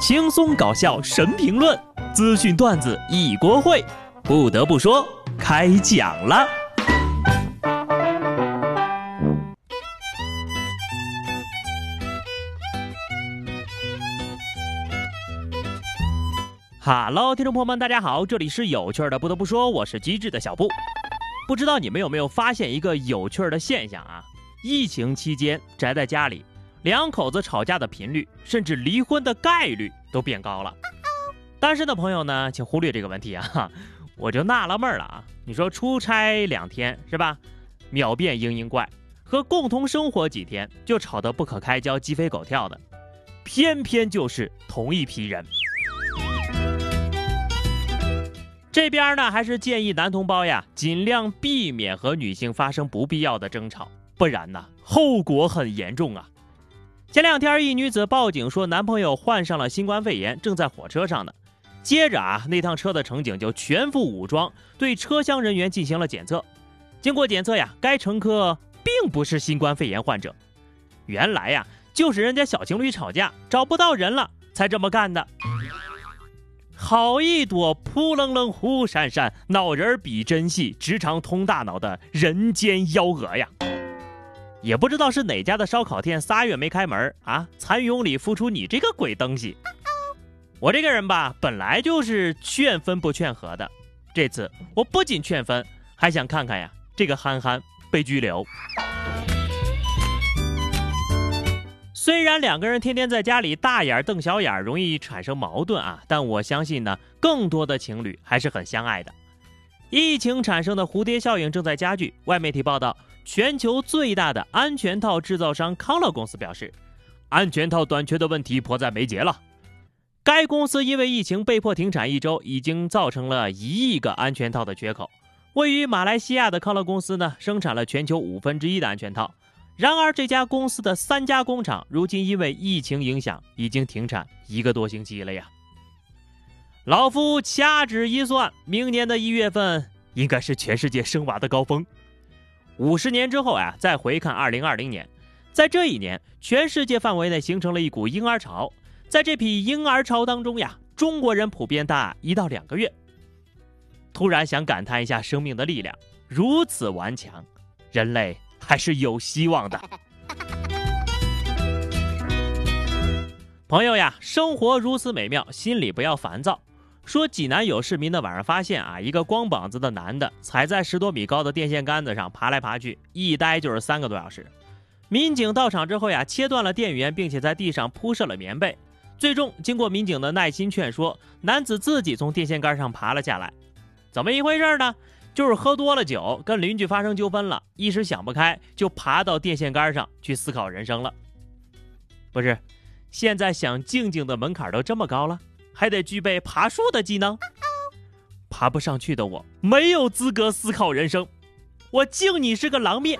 轻松搞笑神评论，资讯段子一锅烩。不得不说，开讲了。哈喽，听众朋友们，大家好，这里是有趣的。不得不说，我是机智的小布。不知道你们有没有发现一个有趣的现象啊？疫情期间宅在家里。两口子吵架的频率，甚至离婚的概率都变高了。单身的朋友呢，请忽略这个问题啊！我就纳了闷了啊！你说出差两天是吧，秒变嘤嘤怪；和共同生活几天就吵得不可开交、鸡飞狗跳的，偏偏就是同一批人。这边呢，还是建议男同胞呀，尽量避免和女性发生不必要的争吵，不然呢，后果很严重啊！前两天，一女子报警说男朋友患上了新冠肺炎，正在火车上呢。接着啊，那趟车的乘警就全副武装对车厢人员进行了检测。经过检测呀，该乘客并不是新冠肺炎患者。原来呀，就是人家小情侣吵架找不到人了，才这么干的。好一朵扑棱棱忽闪闪，脑仁比针细，直肠通大脑的人间幺蛾呀！也不知道是哪家的烧烤店仨月没开门啊！蚕蛹里孵出你这个鬼东西！我这个人吧，本来就是劝分不劝和的。这次我不仅劝分，还想看看呀，这个憨憨被拘留。虽然两个人天天在家里大眼瞪小眼，容易产生矛盾啊，但我相信呢，更多的情侣还是很相爱的。疫情产生的蝴蝶效应正在加剧，外媒体报道。全球最大的安全套制造商康乐公司表示，安全套短缺的问题迫在眉睫了。该公司因为疫情被迫停产一周，已经造成了一亿个安全套的缺口。位于马来西亚的康乐公司呢，生产了全球五分之一的安全套。然而，这家公司的三家工厂如今因为疫情影响，已经停产一个多星期了呀。老夫掐指一算，明年的一月份应该是全世界生娃的高峰。五十年之后啊，再回看二零二零年，在这一年，全世界范围内形成了一股婴儿潮。在这批婴儿潮当中呀，中国人普遍大一到两个月。突然想感叹一下生命的力量，如此顽强，人类还是有希望的。朋友呀，生活如此美妙，心里不要烦躁。说济南有市民的晚上发现啊，一个光膀子的男的踩在十多米高的电线杆子上爬来爬去，一待就是三个多小时。民警到场之后呀，切断了电源，并且在地上铺设了棉被。最终经过民警的耐心劝说，男子自己从电线杆上爬了下来。怎么一回事呢？就是喝多了酒，跟邻居发生纠纷了，一时想不开，就爬到电线杆上去思考人生了。不是，现在想静静的门槛都这么高了？还得具备爬树的技能，爬不上去的我没有资格思考人生，我敬你是个狼灭。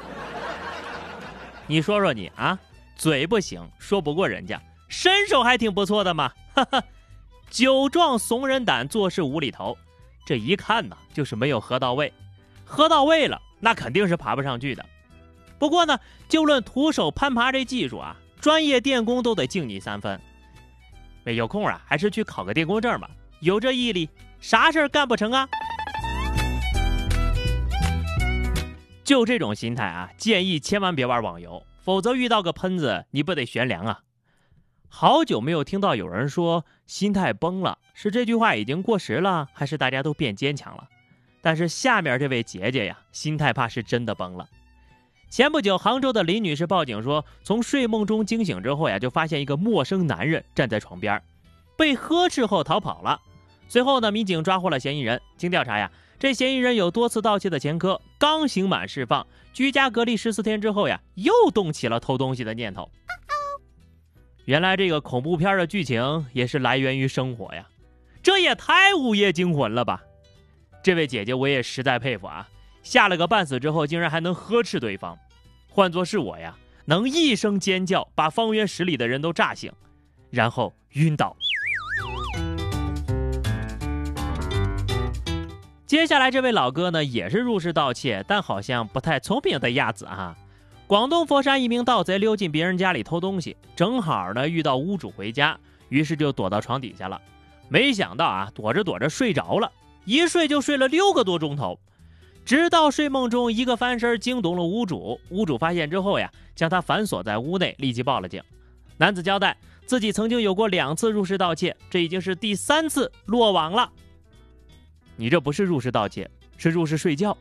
你说说你啊，嘴不行，说不过人家，身手还挺不错的嘛，哈哈。酒壮怂人胆，做事无厘头，这一看呢就是没有喝到位，喝到位了那肯定是爬不上去的。不过呢，就论徒手攀爬这技术啊，专业电工都得敬你三分。有空啊，还是去考个电工证吧。有这毅力，啥事儿干不成啊？就这种心态啊，建议千万别玩网游，否则遇到个喷子，你不得悬梁啊！好久没有听到有人说心态崩了，是这句话已经过时了，还是大家都变坚强了？但是下面这位姐姐呀，心态怕是真的崩了。前不久，杭州的林女士报警说，从睡梦中惊醒之后呀，就发现一个陌生男人站在床边，被呵斥后逃跑了。随后呢，民警抓获了嫌疑人。经调查呀，这嫌疑人有多次盗窃的前科，刚刑满释放，居家隔离十四天之后呀，又动起了偷东西的念头。原来这个恐怖片的剧情也是来源于生活呀，这也太午夜惊魂了吧！这位姐姐我也实在佩服啊，吓了个半死之后，竟然还能呵斥对方。换作是我呀，能一声尖叫把方圆十里的人都炸醒，然后晕倒。接下来这位老哥呢，也是入室盗窃，但好像不太聪明的样子啊。广东佛山一名盗贼溜进别人家里偷东西，正好呢遇到屋主回家，于是就躲到床底下了。没想到啊，躲着躲着睡着了，一睡就睡了六个多钟头，直到睡梦中一个翻身惊动了屋主。屋主发现之后呀，将他反锁在屋内，立即报了警。男子交代自己曾经有过两次入室盗窃，这已经是第三次落网了。你这不是入室盗窃，是入室睡觉。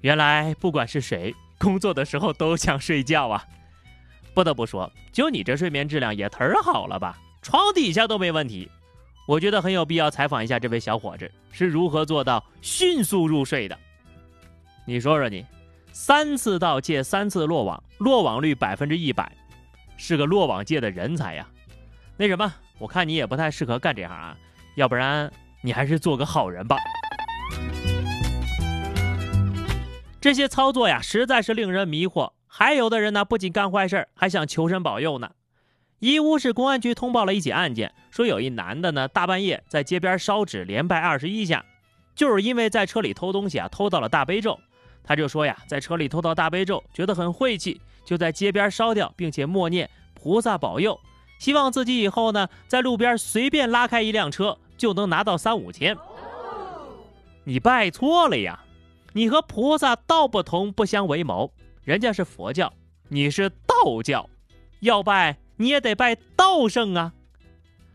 原来不管是谁。工作的时候都想睡觉啊，不得不说，就你这睡眠质量也忒好了吧？床底下都没问题，我觉得很有必要采访一下这位小伙子是如何做到迅速入睡的。你说说你，三次盗窃三次落网，落网率百分之一百，是个落网界的人才呀。那什么，我看你也不太适合干这行啊，要不然你还是做个好人吧。这些操作呀，实在是令人迷惑。还有的人呢，不仅干坏事，还想求神保佑呢。义乌市公安局通报了一起案件，说有一男的呢，大半夜在街边烧纸，连拜二十一下，就是因为在车里偷东西啊，偷到了大悲咒。他就说呀，在车里偷到大悲咒，觉得很晦气，就在街边烧掉，并且默念菩萨保佑，希望自己以后呢，在路边随便拉开一辆车就能拿到三五千。你拜错了呀！你和菩萨道不同不相为谋，人家是佛教，你是道教，要拜你也得拜道圣啊。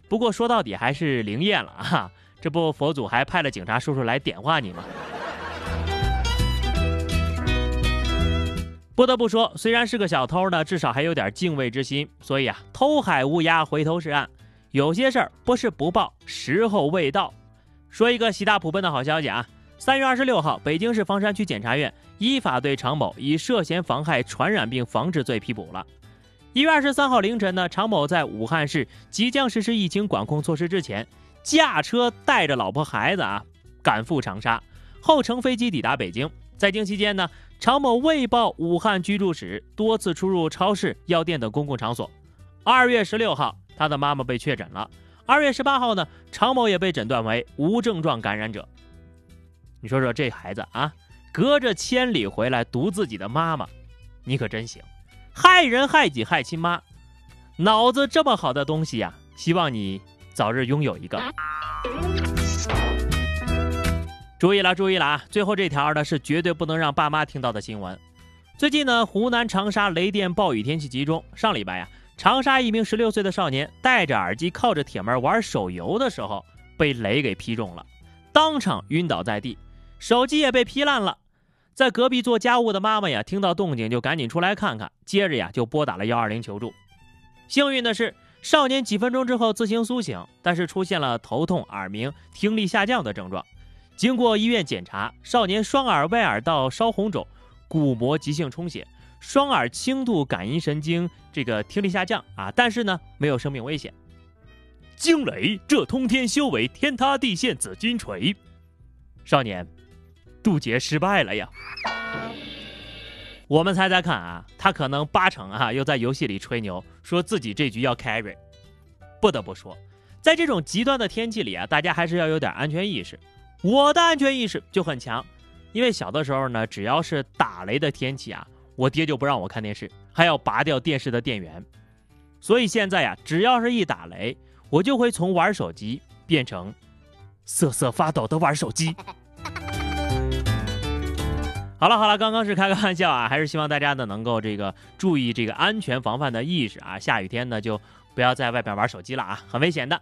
不过说到底还是灵验了啊，这不佛祖还派了警察叔叔来点化你吗？不得不说，虽然是个小偷呢，至少还有点敬畏之心。所以啊，偷海无涯，回头是岸。有些事儿不是不报，时候未到。说一个喜大普奔的好消息啊！三月二十六号，北京市房山区检察院依法对常某以涉嫌妨害传染病防治罪批捕了。一月二十三号凌晨呢，常某在武汉市即将实施疫情管控措施之前，驾车带着老婆孩子啊赶赴长沙，后乘飞机抵达北京。在京期间呢，常某未报武汉居住史，多次出入超市、药店等公共场所。二月十六号，他的妈妈被确诊了。二月十八号呢，常某也被诊断为无症状感染者。你说说这孩子啊，隔着千里回来毒自己的妈妈，你可真行，害人害己害亲妈，脑子这么好的东西呀，希望你早日拥有一个。注意了，注意了啊！最后这条呢是绝对不能让爸妈听到的新闻。最近呢，湖南长沙雷电暴雨天气集中，上礼拜呀，长沙一名十六岁的少年戴着耳机靠着铁门玩手游的时候，被雷给劈中了，当场晕倒在地。手机也被劈烂了，在隔壁做家务的妈妈呀，听到动静就赶紧出来看看，接着呀就拨打了幺二零求助。幸运的是，少年几分钟之后自行苏醒，但是出现了头痛、耳鸣、听力下降的症状。经过医院检查，少年双耳外耳道烧红肿，鼓膜急性充血，双耳轻度感应神经这个听力下降啊，但是呢没有生命危险。惊雷，这通天修为天塌地陷紫金锤，少年。渡劫失败了呀！我们猜猜看啊，他可能八成啊又在游戏里吹牛，说自己这局要 carry。不得不说，在这种极端的天气里啊，大家还是要有点安全意识。我的安全意识就很强，因为小的时候呢，只要是打雷的天气啊，我爹就不让我看电视，还要拔掉电视的电源。所以现在呀，只要是一打雷，我就会从玩手机变成瑟瑟发抖的玩手机。好了好了，刚刚是开个玩笑啊，还是希望大家呢能够这个注意这个安全防范的意识啊。下雨天呢就不要在外边玩手机了啊，很危险的。